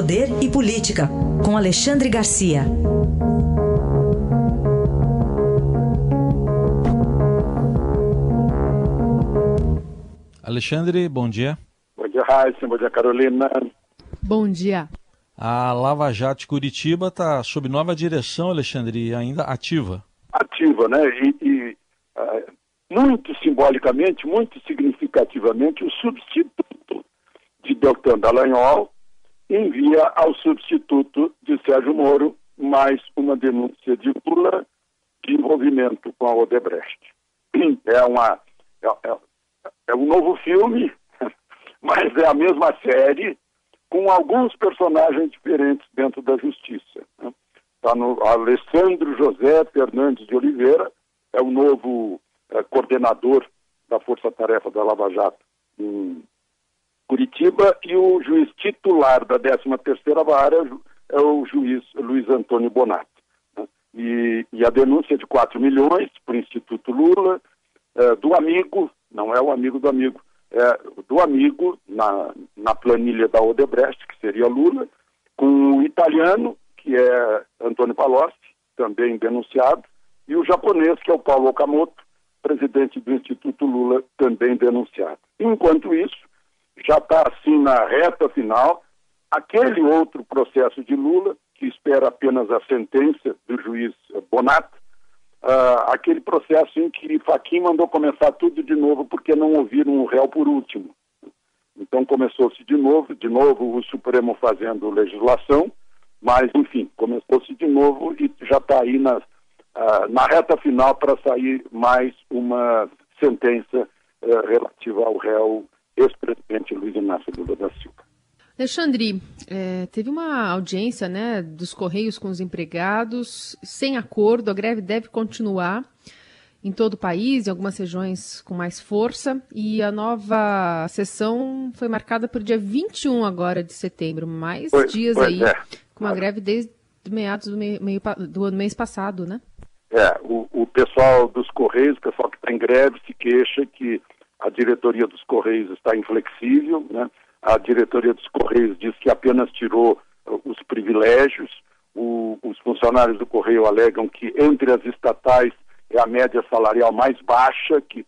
Poder e Política, com Alexandre Garcia. Alexandre, bom dia. Bom dia, Raíssa. Bom dia, Carolina. Bom dia. A Lava Jato Curitiba está sob nova direção, Alexandre, e ainda ativa. Ativa, né? E, e uh, muito simbolicamente, muito significativamente, o substituto de Deltan Dallagnol envia ao substituto de Sérgio Moro mais uma denúncia de Lula de envolvimento com a Odebrecht. É, uma, é, é, é um novo filme, mas é a mesma série com alguns personagens diferentes dentro da justiça. Está né? No Alessandro José Fernandes de Oliveira, é o novo é, coordenador da Força Tarefa da Lava Jato em Curitiba, e o juiz titular da 13ª Vara é o juiz Luiz Antônio Bonato. Né? E, e, a denúncia de 4 milhões para o Instituto Lula, é, do amigo, não é o amigo do amigo, é, do amigo na, na planilha da Odebrecht, que seria Lula, com o italiano, que é Antônio Palocci, também denunciado, e o japonês, que é o Paulo Okamoto, presidente do Instituto Lula, também denunciado. Enquanto isso, já está assim na reta final, aquele outro processo de Lula, que espera apenas a sentença do juiz Bonato, uh, aquele processo em que Faquim mandou começar tudo de novo porque não ouviram o réu por último. Então começou-se de novo, de novo o Supremo fazendo legislação, mas enfim, começou-se de novo e já está aí na, uh, na reta final para sair mais uma sentença uh, relativa ao réu ex-presidente Luiz Inácio Lula da Silva. Alexandre, é, teve uma audiência né, dos Correios com os empregados, sem acordo, a greve deve continuar em todo o país, em algumas regiões com mais força, e a nova sessão foi marcada para o dia 21 agora de setembro, mais pois, dias pois aí, é. com a greve desde meados do, meio, meio, do mês passado, né? É, o, o pessoal dos Correios, o pessoal que está em greve, se queixa que a diretoria dos Correios está inflexível, né? A diretoria dos Correios diz que apenas tirou uh, os privilégios. O, os funcionários do Correio alegam que entre as estatais é a média salarial mais baixa, que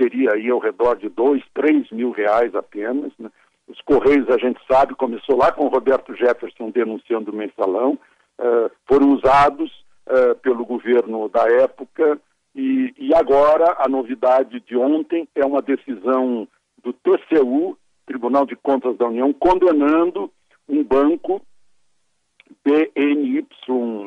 seria aí ao redor de dois, três mil reais apenas. Né? Os Correios, a gente sabe, começou lá com o Roberto Jefferson denunciando o mensalão, uh, foram usados uh, pelo governo da época e, e agora a novidade de ontem é uma decisão do TCU Tribunal de Contas da União condenando um banco, BNY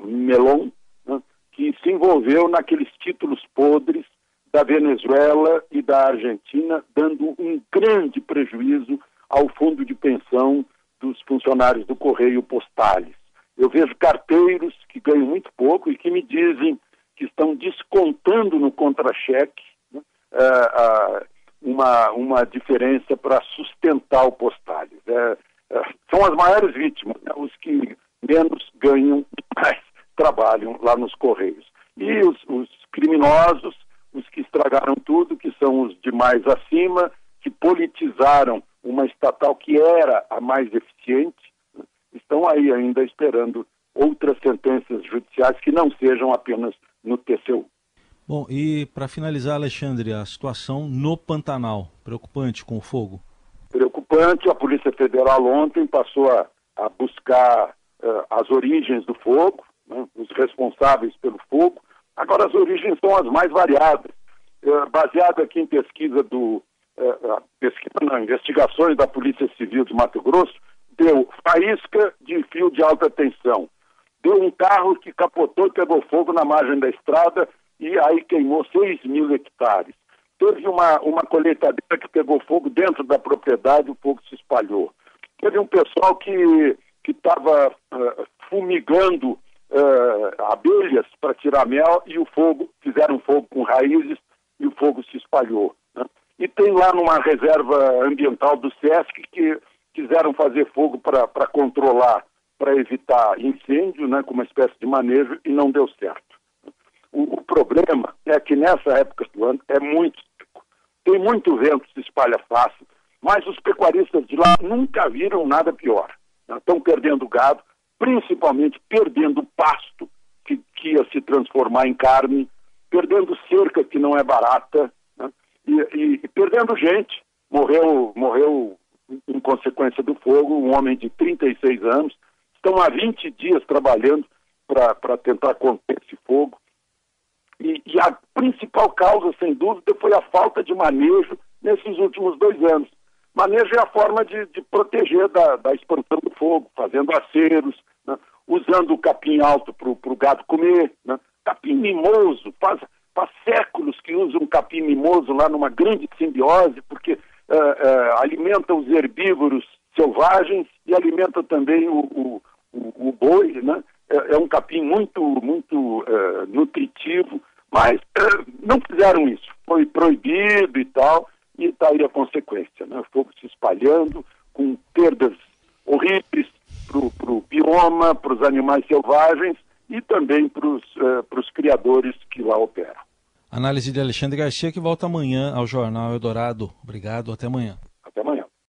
Melon, né, que se envolveu naqueles títulos podres da Venezuela e da Argentina, dando um grande prejuízo ao fundo de pensão dos funcionários do Correio Postales. Eu vejo carteiros que ganham muito pouco e que me dizem que estão descontando no contra-cheque né, uh, uma, uma diferença para sustentar o Postales. É, é, são as maiores vítimas, né? os que menos ganham, mais trabalham lá nos Correios. E os, os criminosos, os que estragaram tudo, que são os de mais acima, que politizaram uma estatal que era a mais eficiente, estão aí ainda esperando outras sentenças judiciais que não sejam apenas no TCU. Bom, e para finalizar, Alexandre, a situação no Pantanal, preocupante com o fogo? Preocupante, a Polícia Federal ontem passou a, a buscar uh, as origens do fogo, né, os responsáveis pelo fogo. Agora, as origens são as mais variadas. Uh, baseado aqui em pesquisa do. Uh, pesquisa, não, investigações da Polícia Civil de Mato Grosso, deu faísca de fio de alta tensão. Deu um carro que capotou e pegou fogo na margem da estrada e aí queimou 6 mil hectares. Teve uma, uma colheitadeira que pegou fogo dentro da propriedade, o fogo se espalhou. Teve um pessoal que estava uh, fumigando uh, abelhas para tirar mel e o fogo, fizeram fogo com raízes e o fogo se espalhou. Né? E tem lá numa reserva ambiental do SESC que quiseram fazer fogo para controlar, para evitar incêndio, né, com uma espécie de manejo, e não deu certo. O, o, problema é que nessa época do ano é muito seco. Tem muito vento, se espalha fácil, mas os pecuaristas de lá nunca viram nada pior. né? estão perdendo gado, principalmente perdendo pasto, que, que ia se transformar em carne, perdendo cerca, que não é barata, né? e, e, e perdendo gente. Morreu, morreu em consequência do fogo, um homem de 36 anos. Estão há 20 dias trabalhando para tentar conter esse fogo. E, e, a principal causa, sem dúvida, foi a falta de manejo nesses últimos dois anos. Manejo é a forma de, de proteger da, da, expansão do fogo, fazendo aceros, né? usando o capim alto para o gado comer. Né? Capim mimoso, faz, faz séculos que usam capim mimoso lá numa grande simbiose, porque uh, uh, alimenta os herbívoros selvagens e alimenta também o, o, o, boi, né? É, é, um capim muito, muito uh, nutritivo, mas não fizeram isso. Foi proibido e tal, e está aí a consequência, né? Fogo se espalhando, com perdas horríveis para o bioma, para os animais selvagens e também para os uh, criadores que lá operam. Análise de Alexandre Garcia, que volta amanhã ao Jornal Eldorado. Obrigado, até amanhã.